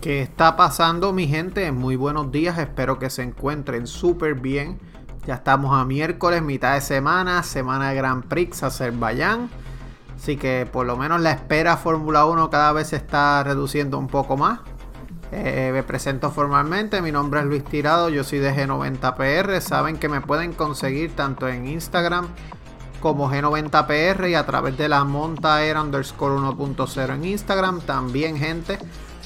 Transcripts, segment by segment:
¿Qué está pasando mi gente? Muy buenos días, espero que se encuentren súper bien. Ya estamos a miércoles, mitad de semana, semana de Grand Prix Azerbaiyán. Así que por lo menos la espera Fórmula 1 cada vez se está reduciendo un poco más. Eh, me presento formalmente, mi nombre es Luis Tirado, yo soy de G90PR. Saben que me pueden conseguir tanto en Instagram como G90PR y a través de la montaera underscore 1.0 en Instagram. También, gente,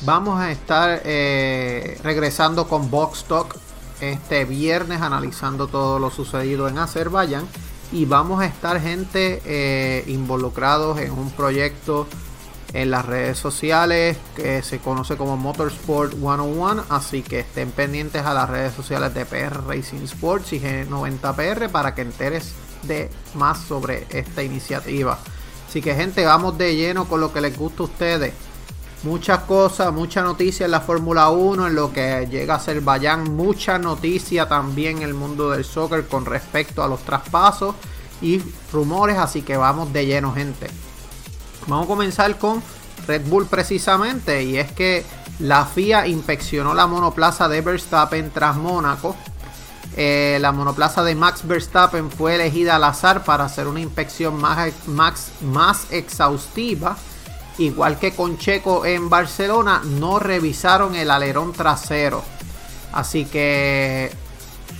vamos a estar eh, regresando con Box Talk este viernes analizando todo lo sucedido en Azerbaiyán y vamos a estar gente eh, involucrados en un proyecto en las redes sociales que se conoce como Motorsport 101. Así que estén pendientes a las redes sociales de PR Racing Sports y G90PR para que enteres de más sobre esta iniciativa. Así que gente, vamos de lleno con lo que les gusta a ustedes. Muchas cosas, mucha noticia en la Fórmula 1, en lo que llega a Azerbaiyán, mucha noticia también en el mundo del soccer con respecto a los traspasos y rumores, así que vamos de lleno gente. Vamos a comenzar con Red Bull precisamente y es que la FIA inspeccionó la monoplaza de Verstappen tras Mónaco. Eh, la monoplaza de Max Verstappen fue elegida al azar para hacer una inspección más, más, más exhaustiva. Igual que con Checo en Barcelona, no revisaron el alerón trasero. Así que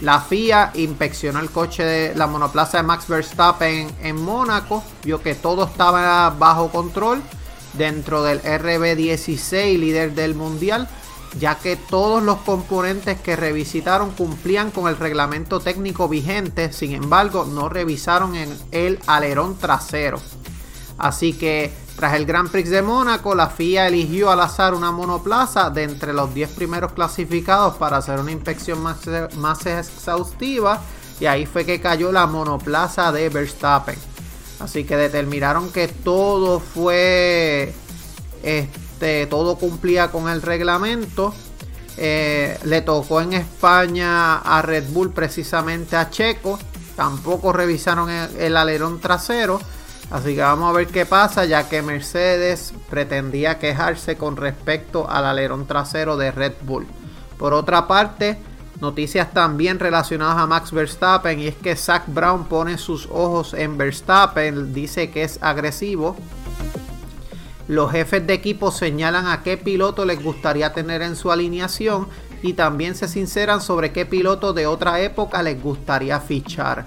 la FIA inspeccionó el coche de la monoplaza de Max Verstappen en Mónaco, vio que todo estaba bajo control dentro del RB16, líder del mundial, ya que todos los componentes que revisitaron cumplían con el reglamento técnico vigente, sin embargo no revisaron en el alerón trasero. Así que tras el Grand Prix de Mónaco, la FIA eligió al azar una monoplaza de entre los 10 primeros clasificados para hacer una inspección más, más exhaustiva y ahí fue que cayó la monoplaza de Verstappen. Así que determinaron que todo fue, este, todo cumplía con el reglamento. Eh, le tocó en España a Red Bull precisamente a Checo. Tampoco revisaron el alerón trasero. Así que vamos a ver qué pasa, ya que Mercedes pretendía quejarse con respecto al alerón trasero de Red Bull. Por otra parte, noticias también relacionadas a Max Verstappen y es que Zach Brown pone sus ojos en Verstappen, dice que es agresivo. Los jefes de equipo señalan a qué piloto les gustaría tener en su alineación y también se sinceran sobre qué piloto de otra época les gustaría fichar.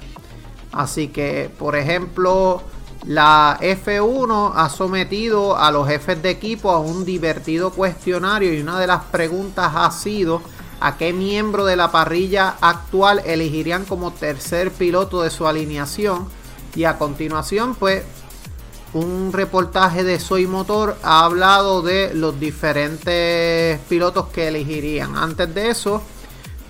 Así que, por ejemplo, la F1 ha sometido a los jefes de equipo a un divertido cuestionario y una de las preguntas ha sido a qué miembro de la parrilla actual elegirían como tercer piloto de su alineación. Y a continuación, pues, un reportaje de Soy Motor ha hablado de los diferentes pilotos que elegirían. Antes de eso,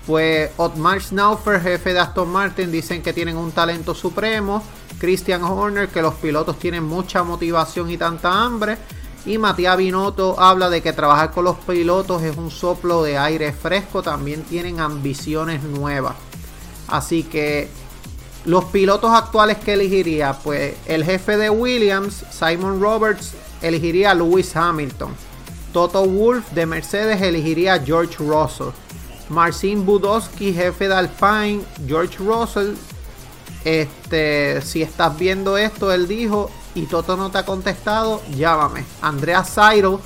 pues Otmar Schnaufer, jefe de Aston Martin, dicen que tienen un talento supremo. Christian Horner, que los pilotos tienen mucha motivación y tanta hambre. Y Matías Binotto habla de que trabajar con los pilotos es un soplo de aire fresco, también tienen ambiciones nuevas. Así que los pilotos actuales que elegiría, pues el jefe de Williams, Simon Roberts, elegiría a Lewis Hamilton. Toto Wolff de Mercedes elegiría a George Russell. Marcin Budowski, jefe de Alpine, George Russell este, si estás viendo esto, él dijo, y Toto no te ha contestado, llámame. Andrea Zairo,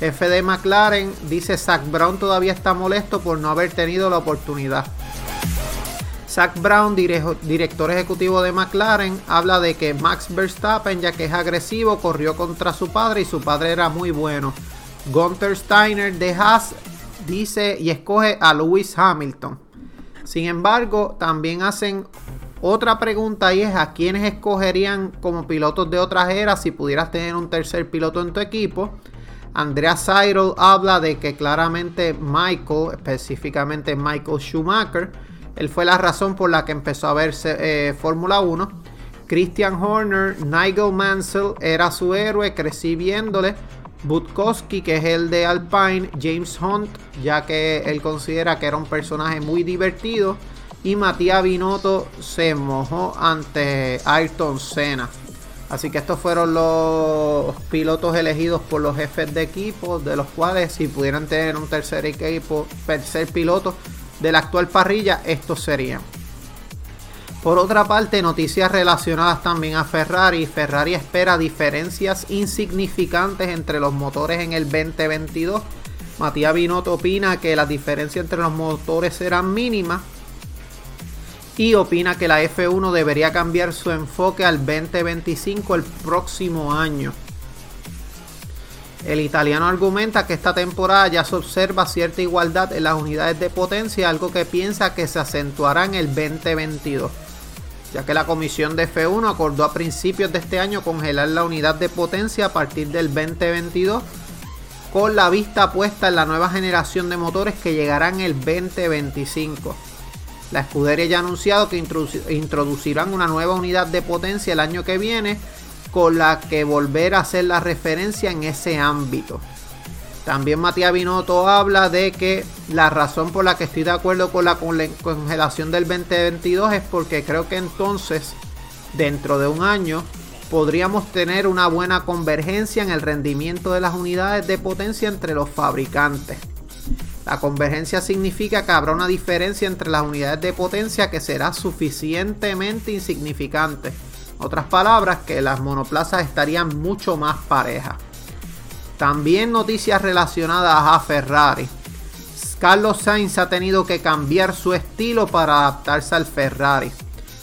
de McLaren, dice Zach Brown todavía está molesto por no haber tenido la oportunidad. Zach Brown, director ejecutivo de McLaren, habla de que Max Verstappen, ya que es agresivo, corrió contra su padre y su padre era muy bueno. Gunther Steiner de Haas dice y escoge a Lewis Hamilton. Sin embargo, también hacen otra pregunta y es a quiénes escogerían como pilotos de otras eras si pudieras tener un tercer piloto en tu equipo. Andrea Seidel habla de que claramente Michael, específicamente Michael Schumacher, él fue la razón por la que empezó a verse eh, Fórmula 1. Christian Horner, Nigel Mansell era su héroe, crecí viéndole. Butkowski, que es el de Alpine, James Hunt, ya que él considera que era un personaje muy divertido. Y Matías Binotto se mojó ante Ayrton Senna. Así que estos fueron los pilotos elegidos por los jefes de equipo, de los cuales si pudieran tener un tercer equipo, tercer piloto de la actual parrilla, estos serían. Por otra parte, noticias relacionadas también a Ferrari. Ferrari espera diferencias insignificantes entre los motores en el 2022. Matías Binotto opina que las diferencias entre los motores serán mínimas y opina que la F1 debería cambiar su enfoque al 2025 el próximo año. El italiano argumenta que esta temporada ya se observa cierta igualdad en las unidades de potencia, algo que piensa que se acentuará en el 2022, ya que la comisión de F1 acordó a principios de este año congelar la unidad de potencia a partir del 2022, con la vista puesta en la nueva generación de motores que llegará en el 2025. La escudería ya ha anunciado que introducirán una nueva unidad de potencia el año que viene con la que volver a hacer la referencia en ese ámbito. También Matías Binotto habla de que la razón por la que estoy de acuerdo con la congelación del 2022 es porque creo que entonces, dentro de un año, podríamos tener una buena convergencia en el rendimiento de las unidades de potencia entre los fabricantes. La convergencia significa que habrá una diferencia entre las unidades de potencia que será suficientemente insignificante. Otras palabras, que las monoplazas estarían mucho más parejas. También noticias relacionadas a Ferrari. Carlos Sainz ha tenido que cambiar su estilo para adaptarse al Ferrari.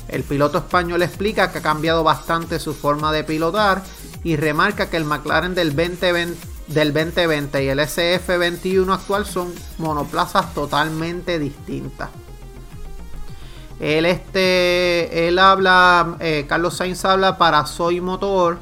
El piloto español explica que ha cambiado bastante su forma de pilotar y remarca que el McLaren del 2020 del 2020 y el SF21 actual son monoplazas totalmente distintas. Él, este, él habla, eh, Carlos Sainz habla para Soy Motor.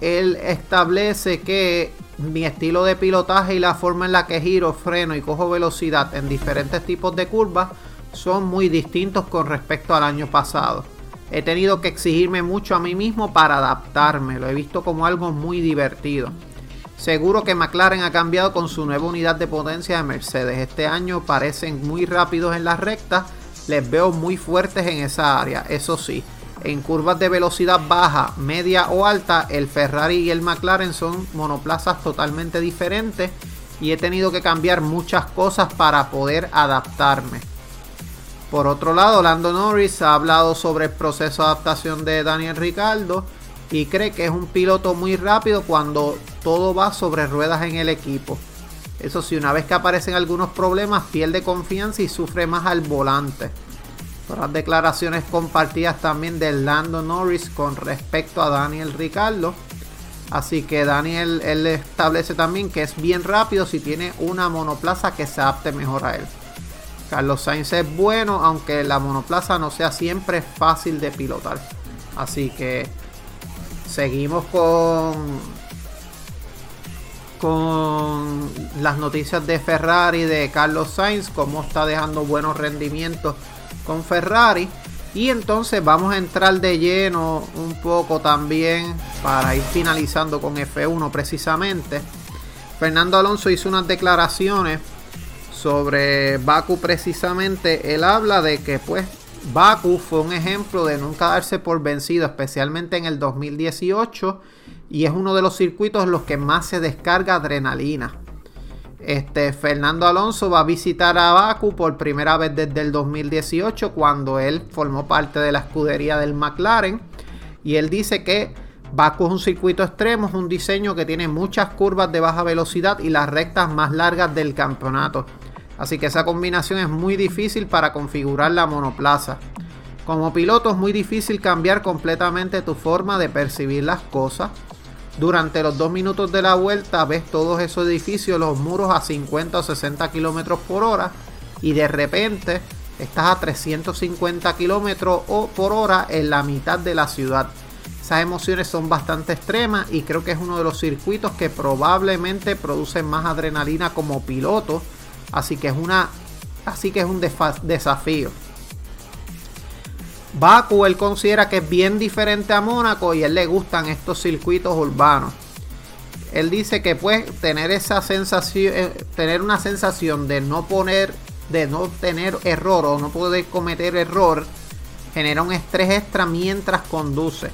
Él establece que mi estilo de pilotaje y la forma en la que giro, freno y cojo velocidad en diferentes tipos de curvas son muy distintos con respecto al año pasado. He tenido que exigirme mucho a mí mismo para adaptarme, lo he visto como algo muy divertido. Seguro que McLaren ha cambiado con su nueva unidad de potencia de Mercedes. Este año parecen muy rápidos en las rectas. Les veo muy fuertes en esa área. Eso sí, en curvas de velocidad baja, media o alta, el Ferrari y el McLaren son monoplazas totalmente diferentes. Y he tenido que cambiar muchas cosas para poder adaptarme. Por otro lado, Lando Norris ha hablado sobre el proceso de adaptación de Daniel Ricciardo y cree que es un piloto muy rápido cuando todo va sobre ruedas en el equipo. Eso sí, una vez que aparecen algunos problemas, pierde confianza y sufre más al volante. las declaraciones compartidas también de Lando Norris con respecto a Daniel Ricardo. Así que Daniel él establece también que es bien rápido si tiene una monoplaza que se adapte mejor a él. Carlos Sainz es bueno, aunque la monoplaza no sea siempre fácil de pilotar. Así que seguimos con con las noticias de Ferrari de Carlos Sainz, cómo está dejando buenos rendimientos con Ferrari. Y entonces vamos a entrar de lleno un poco también para ir finalizando con F1 precisamente. Fernando Alonso hizo unas declaraciones sobre Baku precisamente. Él habla de que pues Baku fue un ejemplo de nunca darse por vencido, especialmente en el 2018 y es uno de los circuitos en los que más se descarga adrenalina. Este, Fernando Alonso va a visitar a Baku por primera vez desde el 2018 cuando él formó parte de la escudería del McLaren y él dice que Baku es un circuito extremo, es un diseño que tiene muchas curvas de baja velocidad y las rectas más largas del campeonato. Así que esa combinación es muy difícil para configurar la monoplaza. Como piloto es muy difícil cambiar completamente tu forma de percibir las cosas durante los dos minutos de la vuelta ves todos esos edificios, los muros a 50 o 60 kilómetros por hora y de repente estás a 350 kilómetros por hora en la mitad de la ciudad. Esas emociones son bastante extremas y creo que es uno de los circuitos que probablemente producen más adrenalina como piloto. Así que es una así que es un desafío. Baku él considera que es bien diferente a Mónaco y a él le gustan estos circuitos urbanos. Él dice que puede tener esa sensación, eh, tener una sensación de no poner, de no tener error o no poder cometer error, genera un estrés extra mientras conduce.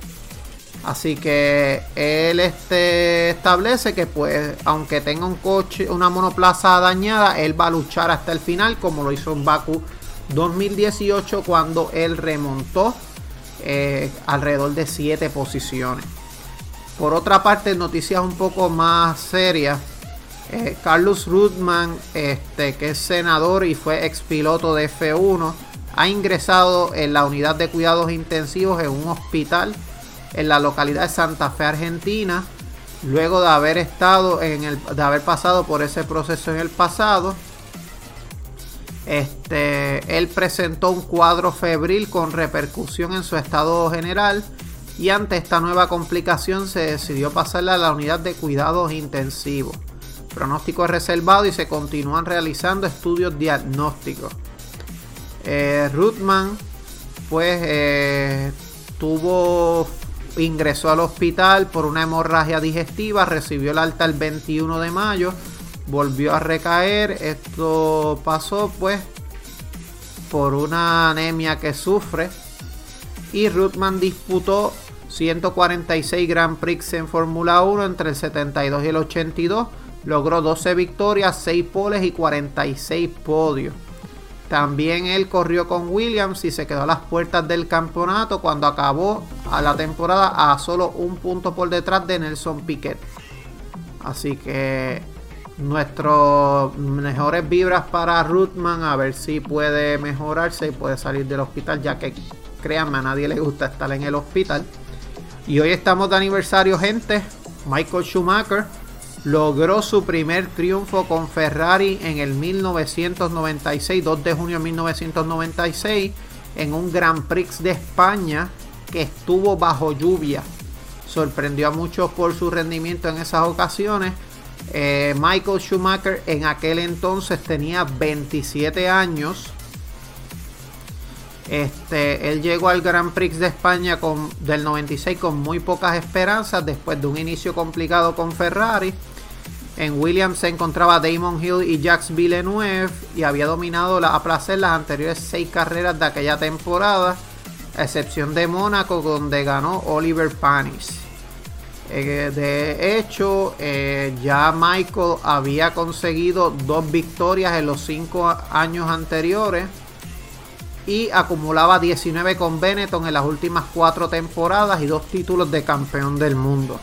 Así que él este, establece que pues aunque tenga un coche, una monoplaza dañada, él va a luchar hasta el final como lo hizo en Baku 2018 cuando él remontó eh, alrededor de 7 posiciones. Por otra parte, noticias un poco más serias. Eh, Carlos Rudman, este, que es senador y fue ex piloto de F1, ha ingresado en la unidad de cuidados intensivos en un hospital en la localidad de Santa Fe, Argentina, luego de haber estado en el, de haber pasado por ese proceso en el pasado. Este, él presentó un cuadro febril con repercusión en su estado general y ante esta nueva complicación se decidió pasarla a la unidad de cuidados intensivos. Pronóstico es reservado y se continúan realizando estudios diagnósticos. Eh, Ruthman pues eh, tuvo ingresó al hospital por una hemorragia digestiva, recibió el alta el 21 de mayo volvió a recaer. Esto pasó pues por una anemia que sufre. Y Ruthman disputó 146 Grand Prix en Fórmula 1 entre el 72 y el 82. Logró 12 victorias, 6 poles y 46 podios. También él corrió con Williams y se quedó a las puertas del campeonato cuando acabó a la temporada a solo un punto por detrás de Nelson Piquet. Así que nuestros mejores vibras para Ruthman a ver si puede mejorarse y puede salir del hospital ya que créanme a nadie le gusta estar en el hospital y hoy estamos de aniversario gente Michael Schumacher logró su primer triunfo con Ferrari en el 1996 2 de junio de 1996 en un Grand Prix de España que estuvo bajo lluvia sorprendió a muchos por su rendimiento en esas ocasiones eh, Michael Schumacher en aquel entonces tenía 27 años. Este, él llegó al Grand Prix de España del 96 con muy pocas esperanzas después de un inicio complicado con Ferrari. En Williams se encontraba Damon Hill y Jacques Villeneuve y había dominado la, a placer las anteriores seis carreras de aquella temporada, a excepción de Mónaco donde ganó Oliver Panis. Eh, de hecho, eh, ya Michael había conseguido dos victorias en los cinco años anteriores y acumulaba 19 con Benetton en las últimas cuatro temporadas y dos títulos de campeón del mundo.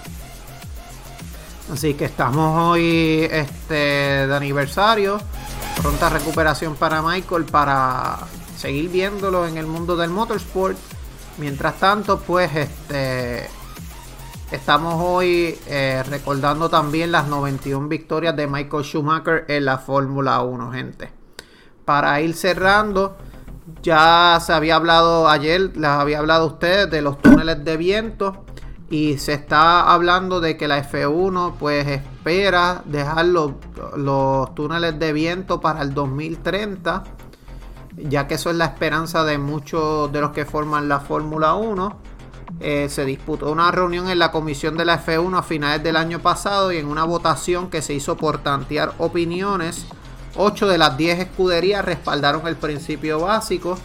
Así que estamos hoy este, de aniversario. Pronta recuperación para Michael para seguir viéndolo en el mundo del motorsport. Mientras tanto, pues este Estamos hoy eh, recordando también las 91 victorias de Michael Schumacher en la Fórmula 1, gente. Para ir cerrando, ya se había hablado ayer, les había hablado a ustedes de los túneles de viento y se está hablando de que la F1 pues espera dejar los, los túneles de viento para el 2030 ya que eso es la esperanza de muchos de los que forman la Fórmula 1 eh, se disputó una reunión en la comisión de la F1 a finales del año pasado y en una votación que se hizo por tantear opiniones, 8 de las 10 escuderías respaldaron el principio básico.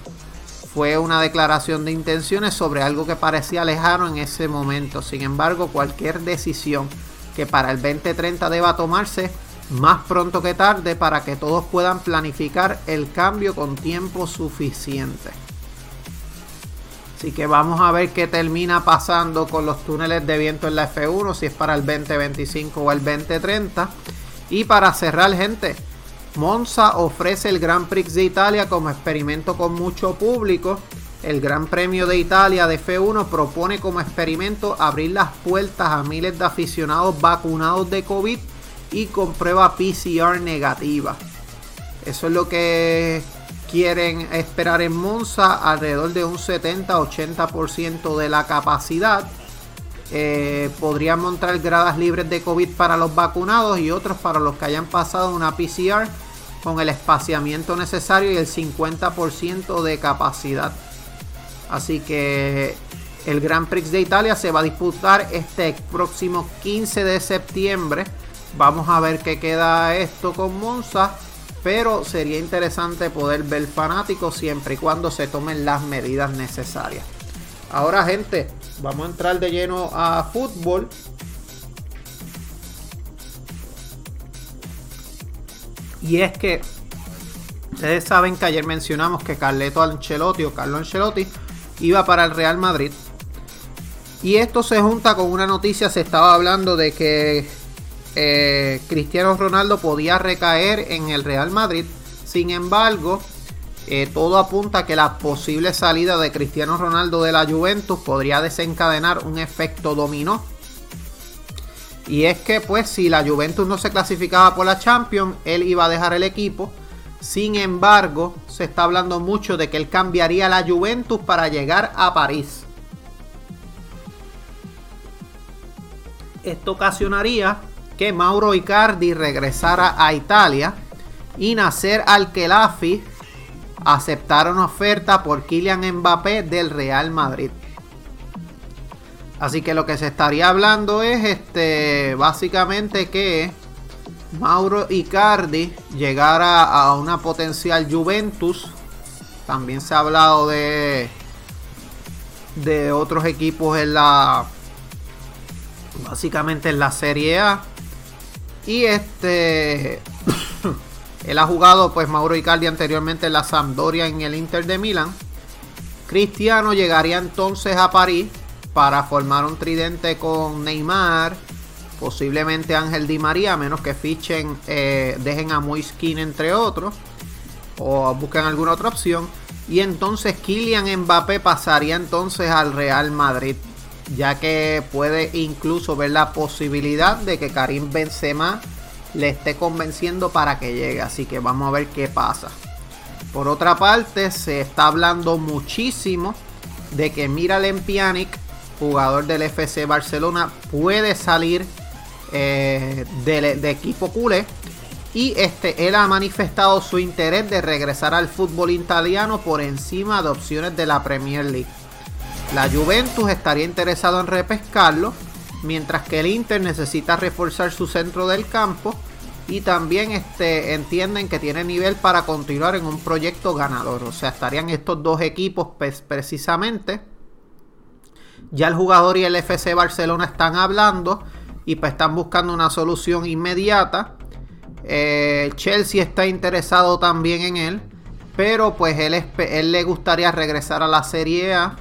Fue una declaración de intenciones sobre algo que parecía lejano en ese momento. Sin embargo, cualquier decisión que para el 2030 deba tomarse más pronto que tarde para que todos puedan planificar el cambio con tiempo suficiente. Así que vamos a ver qué termina pasando con los túneles de viento en la F1, si es para el 2025 o el 2030. Y para cerrar, gente, Monza ofrece el Grand Prix de Italia como experimento con mucho público. El Gran Premio de Italia de F1 propone como experimento abrir las puertas a miles de aficionados vacunados de COVID y con prueba PCR negativa. Eso es lo que quieren esperar en Monza alrededor de un 70-80% de la capacidad. Eh, podrían montar gradas libres de COVID para los vacunados y otros para los que hayan pasado una PCR con el espaciamiento necesario y el 50% de capacidad. Así que el Grand Prix de Italia se va a disputar este próximo 15 de septiembre. Vamos a ver qué queda esto con Monza. Pero sería interesante poder ver fanáticos siempre y cuando se tomen las medidas necesarias. Ahora gente, vamos a entrar de lleno a fútbol. Y es que ustedes saben que ayer mencionamos que Carleto Ancelotti o Carlo Ancelotti iba para el Real Madrid. Y esto se junta con una noticia, se estaba hablando de que eh, Cristiano Ronaldo podía recaer en el Real Madrid. Sin embargo, eh, todo apunta a que la posible salida de Cristiano Ronaldo de la Juventus podría desencadenar un efecto dominó. Y es que pues si la Juventus no se clasificaba por la Champions, él iba a dejar el equipo. Sin embargo, se está hablando mucho de que él cambiaría la Juventus para llegar a París. Esto ocasionaría que Mauro Icardi regresara a Italia y Nasser Al-Khelafi aceptara una oferta por Kylian Mbappé del Real Madrid. Así que lo que se estaría hablando es este básicamente que Mauro Icardi llegara a una potencial Juventus. También se ha hablado de de otros equipos en la básicamente en la Serie A. Y este él ha jugado pues Mauro Icardi anteriormente en la Sampdoria en el Inter de Milán. Cristiano llegaría entonces a París para formar un tridente con Neymar, posiblemente Ángel Di María, a menos que fichen, eh, dejen a Moiskin entre otros, o busquen alguna otra opción. Y entonces Kylian Mbappé pasaría entonces al Real Madrid, ya que puede incluso ver la posibilidad de que Karim Benzema le esté convenciendo para que llegue. Así que vamos a ver qué pasa. Por otra parte, se está hablando muchísimo de que Miralem Pjanic jugador del FC Barcelona, puede salir eh, de, equipo culé. Y este, él ha manifestado su interés de regresar al fútbol italiano por encima de opciones de la Premier League. La Juventus estaría interesado en repescarlo, mientras que el Inter necesita reforzar su centro del campo y también este, entienden que tiene nivel para continuar en un proyecto ganador. O sea, estarían estos dos equipos precisamente ya el jugador y el FC Barcelona están hablando y pues están buscando una solución inmediata. Eh, Chelsea está interesado también en él, pero pues él, él le gustaría regresar a la Serie A.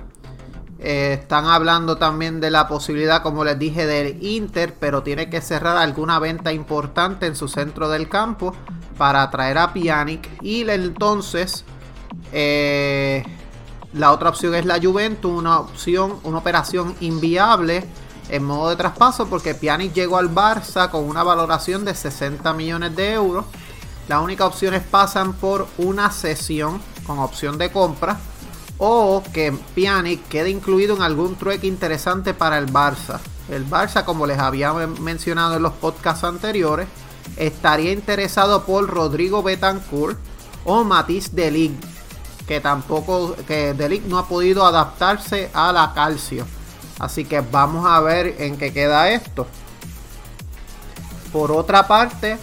Eh, están hablando también de la posibilidad, como les dije, del Inter, pero tiene que cerrar alguna venta importante en su centro del campo para atraer a Pjanic. Y entonces eh, la otra opción es la Juventus, una opción, una operación inviable en modo de traspaso porque Pjanic llegó al Barça con una valoración de 60 millones de euros. Las únicas opciones pasan por una sesión con opción de compra o que Pjanic quede incluido en algún trueque interesante para el Barça. El Barça, como les había mencionado en los podcasts anteriores, estaría interesado por Rodrigo Betancourt o Matisse Delic que tampoco, que Delic no ha podido adaptarse a la calcio. Así que vamos a ver en qué queda esto. Por otra parte,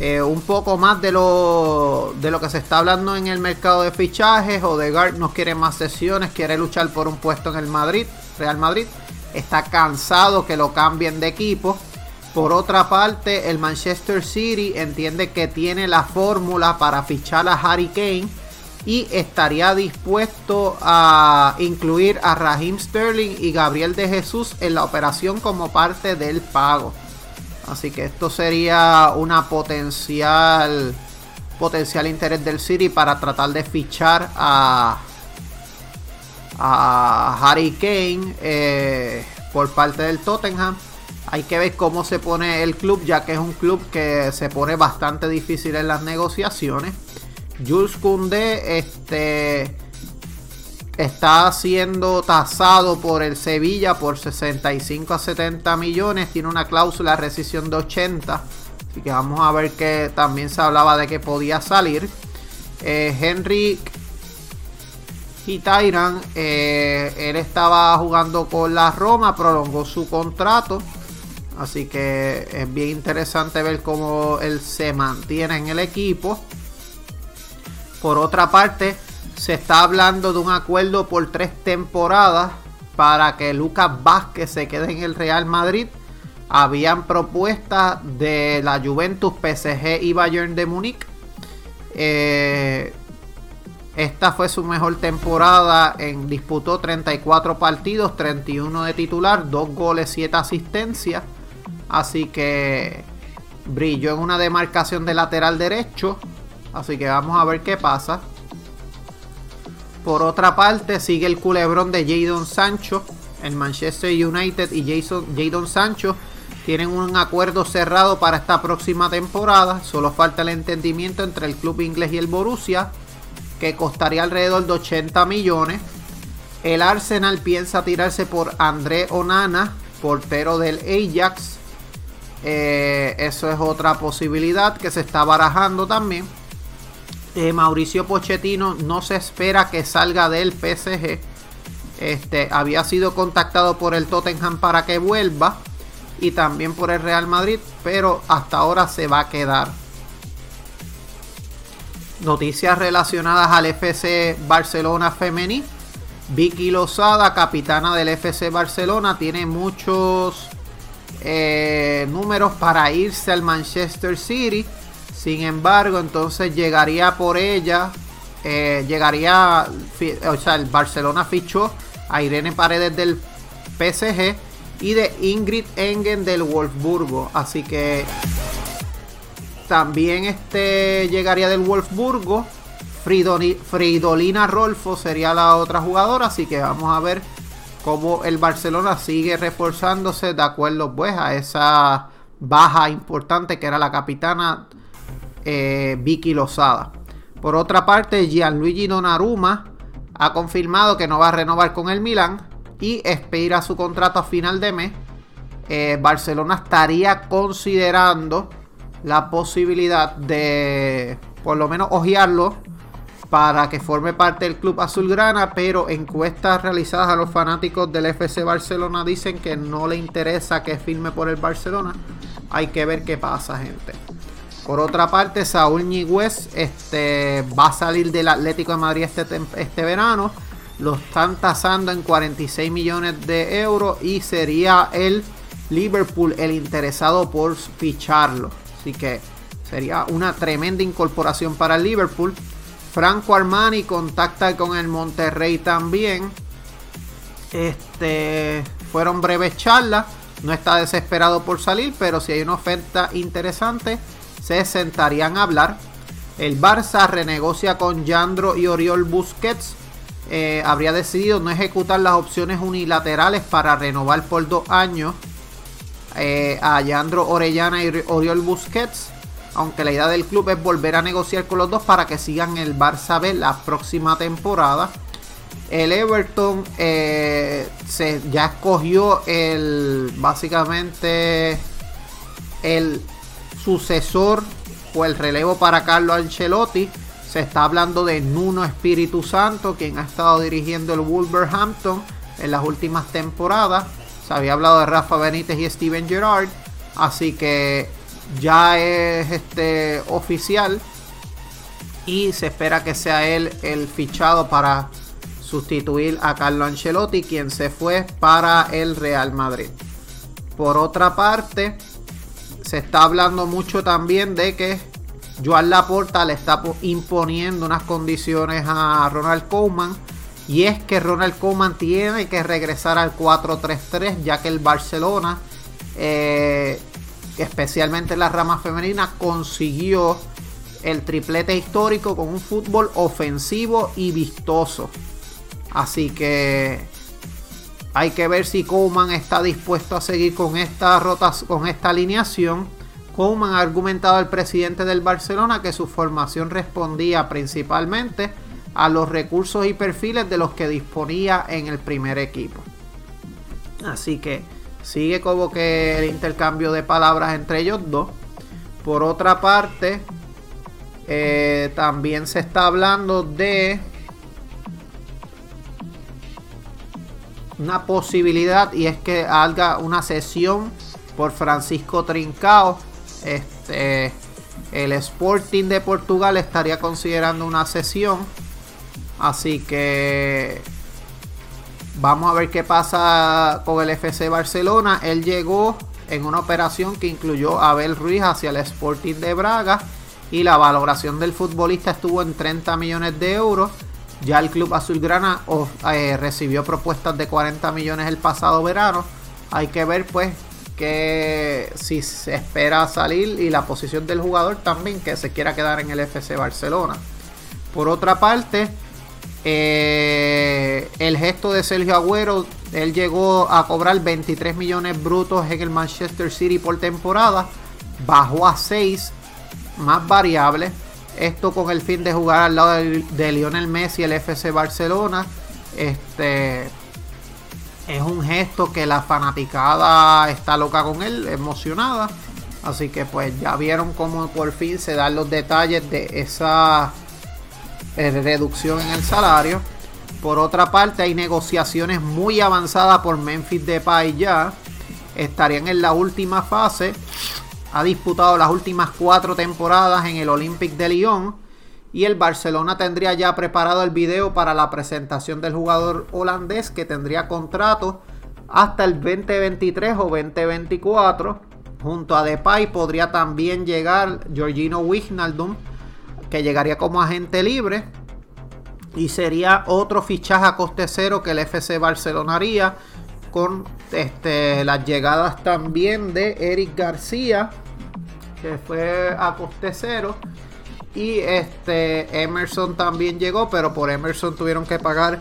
eh, un poco más de lo, de lo que se está hablando en el mercado de fichajes. Odegaard no quiere más sesiones, quiere luchar por un puesto en el Madrid, Real Madrid. Está cansado que lo cambien de equipo. Por otra parte, el Manchester City entiende que tiene la fórmula para fichar a Harry Kane y estaría dispuesto a incluir a Raheem Sterling y Gabriel de Jesús en la operación como parte del pago. Así que esto sería una potencial potencial interés del City para tratar de fichar a Harry Kane eh, por parte del Tottenham. Hay que ver cómo se pone el club, ya que es un club que se pone bastante difícil en las negociaciones. Jules Koundé este, está siendo tasado por el Sevilla por 65 a 70 millones. Tiene una cláusula de rescisión de 80. Así que vamos a ver que también se hablaba de que podía salir. Eh, Henry y Tyran, eh, él estaba jugando con la Roma, prolongó su contrato. Así que es bien interesante ver cómo él se mantiene en el equipo. Por otra parte, se está hablando de un acuerdo por tres temporadas para que Lucas Vázquez se quede en el Real Madrid. Habían propuestas de la Juventus, PSG y Bayern de Múnich. Eh, esta fue su mejor temporada. En, disputó 34 partidos, 31 de titular, 2 goles, 7 asistencias. Así que brilló en una demarcación de lateral derecho. Así que vamos a ver qué pasa. Por otra parte, sigue el culebrón de Jadon Sancho. El Manchester United y Jason, Jadon Sancho tienen un acuerdo cerrado para esta próxima temporada. Solo falta el entendimiento entre el club inglés y el Borussia que costaría alrededor de 80 millones. El Arsenal piensa tirarse por André Onana, portero del Ajax. Eh, eso es otra posibilidad que se está barajando también. Eh, Mauricio Pochettino no se espera que salga del PSG. Este, había sido contactado por el Tottenham para que vuelva y también por el Real Madrid, pero hasta ahora se va a quedar. Noticias relacionadas al FC Barcelona Femení. Vicky Lozada, capitana del FC Barcelona, tiene muchos eh, números para irse al Manchester City. Sin embargo, entonces llegaría por ella. Eh, llegaría. O sea, el Barcelona fichó a Irene Paredes del PSG y de Ingrid Engen del Wolfsburgo. Así que también este llegaría del Wolfsburgo. Fridolina Rolfo sería la otra jugadora. Así que vamos a ver cómo el Barcelona sigue reforzándose de acuerdo pues a esa baja importante que era la capitana eh, Vicky Lozada. Por otra parte, Gianluigi Donnarumma ha confirmado que no va a renovar con el Milan y expira su contrato a final de mes. Eh, Barcelona estaría considerando la posibilidad de por lo menos ojearlo para que forme parte del club azulgrana, pero encuestas realizadas a los fanáticos del FC Barcelona dicen que no le interesa que firme por el Barcelona. Hay que ver qué pasa, gente. Por otra parte, Saúl Ñigüez este, va a salir del Atlético de Madrid este, este verano. Lo están tasando en 46 millones de euros y sería el Liverpool el interesado por ficharlo. Así que sería una tremenda incorporación para el Liverpool. Franco Armani contacta con el Monterrey también. Este fueron breves charlas. No está desesperado por salir, pero si hay una oferta interesante, se sentarían a hablar. El Barça renegocia con Yandro y Oriol Busquets. Eh, habría decidido no ejecutar las opciones unilaterales para renovar por dos años eh, a Yandro Orellana y Oriol Busquets. Aunque la idea del club es volver a negociar con los dos para que sigan el Barça B la próxima temporada. El Everton eh, se, ya escogió el básicamente el sucesor o el relevo para Carlo Ancelotti. Se está hablando de Nuno Espíritu Santo, quien ha estado dirigiendo el Wolverhampton en las últimas temporadas había hablado de Rafa Benítez y Steven Gerrard. Así que ya es este oficial. Y se espera que sea él el fichado para sustituir a Carlo Ancelotti, quien se fue para el Real Madrid. Por otra parte, se está hablando mucho también de que Joan Laporta le está imponiendo unas condiciones a Ronald Koeman y es que Ronald Koeman tiene que regresar al 4-3-3 ya que el Barcelona, eh, especialmente en la rama femenina, consiguió el triplete histórico con un fútbol ofensivo y vistoso. Así que hay que ver si Koeman está dispuesto a seguir con esta, con esta alineación. Koeman ha argumentado al presidente del Barcelona que su formación respondía principalmente a los recursos y perfiles de los que disponía en el primer equipo. Así que sigue como que el intercambio de palabras entre ellos dos. Por otra parte, eh, también se está hablando de una posibilidad y es que haga una sesión por Francisco Trincao. Este, el Sporting de Portugal estaría considerando una sesión. Así que vamos a ver qué pasa con el FC Barcelona. Él llegó en una operación que incluyó a Abel Ruiz hacia el Sporting de Braga y la valoración del futbolista estuvo en 30 millones de euros. Ya el club azulgrana eh, recibió propuestas de 40 millones el pasado verano. Hay que ver pues que si se espera salir y la posición del jugador también que se quiera quedar en el FC Barcelona. Por otra parte, eh, el gesto de Sergio Agüero, él llegó a cobrar 23 millones brutos en el Manchester City por temporada, bajó a 6, más variables esto con el fin de jugar al lado de, Lionel Messi, el FC Barcelona. Este es un gesto que la fanaticada está loca con él, emocionada. Así que pues ya vieron cómo por fin se dan los detalles de esa eh, reducción en el salario. Por otra parte, hay negociaciones muy avanzadas por Memphis Depay ya. Estarían en la última fase ha disputado las últimas cuatro temporadas en el Olympique de Lyon y el Barcelona tendría ya preparado el video para la presentación del jugador holandés que tendría contrato hasta el 2023 o 2024. Junto a Depay podría también llegar Georgino Wijnaldum, que llegaría como agente libre. Y sería otro fichaje a coste cero que el FC Barcelona haría con este, las llegadas también de Eric García, que fue a coste cero. Y este Emerson también llegó, pero por Emerson tuvieron que pagar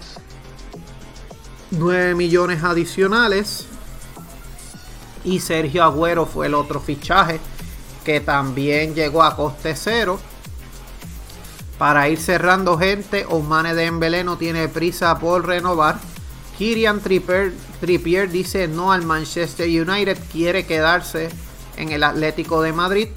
9 millones adicionales. Y Sergio Agüero fue el otro fichaje que también llegó a coste cero. Para ir cerrando gente, Ousmane Dembélé no tiene prisa por renovar. Kirian Trippier, Trippier dice no al Manchester United, quiere quedarse en el Atlético de Madrid.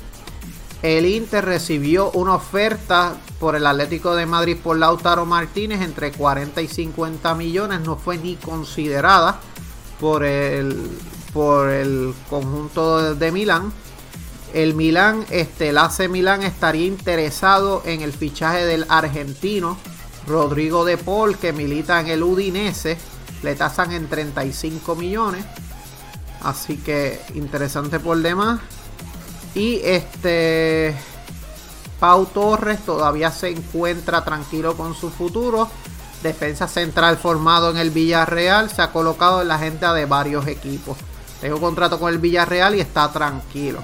El Inter recibió una oferta por el Atlético de Madrid por Lautaro Martínez entre 40 y 50 millones. No fue ni considerada por el, por el conjunto de Milán. El Milán, este, el AC Milán estaría interesado en el fichaje del argentino Rodrigo de Paul que milita en el Udinese le tasan en 35 millones. Así que interesante por demás. Y este Pau Torres todavía se encuentra tranquilo con su futuro. Defensa central formado en el Villarreal. Se ha colocado en la agenda de varios equipos. Tengo contrato con el Villarreal y está tranquilo.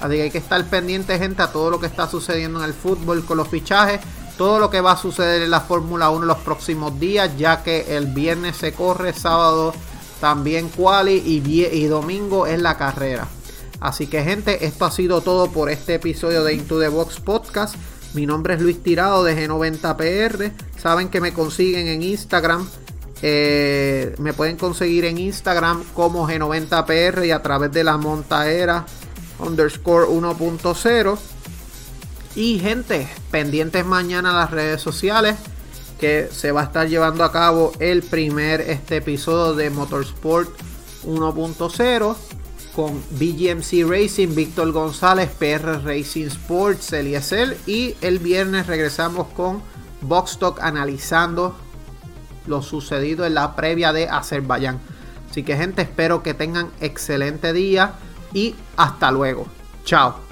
Así que hay que estar pendiente, gente, a todo lo que está sucediendo en el fútbol con los fichajes todo lo que va a suceder en la Fórmula 1 en los próximos días, ya que el viernes se corre, sábado también quali y, y domingo es la carrera. Así que gente, esto ha sido todo por este episodio de Into the Box Podcast. Mi nombre es Luis Tirado de G90PR. Saben que me consiguen en Instagram. Eh, me pueden conseguir en Instagram como G90PR y a través de la montaera underscore 1.0. Y gente, pendientes mañana las redes sociales que se va a estar llevando a cabo el primer este episodio de Motorsport 1.0 con BGMC Racing, Víctor González, PR Racing Sports, Eliezer y el viernes regresamos con Boxstock analizando lo sucedido en la previa de Azerbaiyán. Así que gente, espero que tengan excelente día y hasta luego. Chao.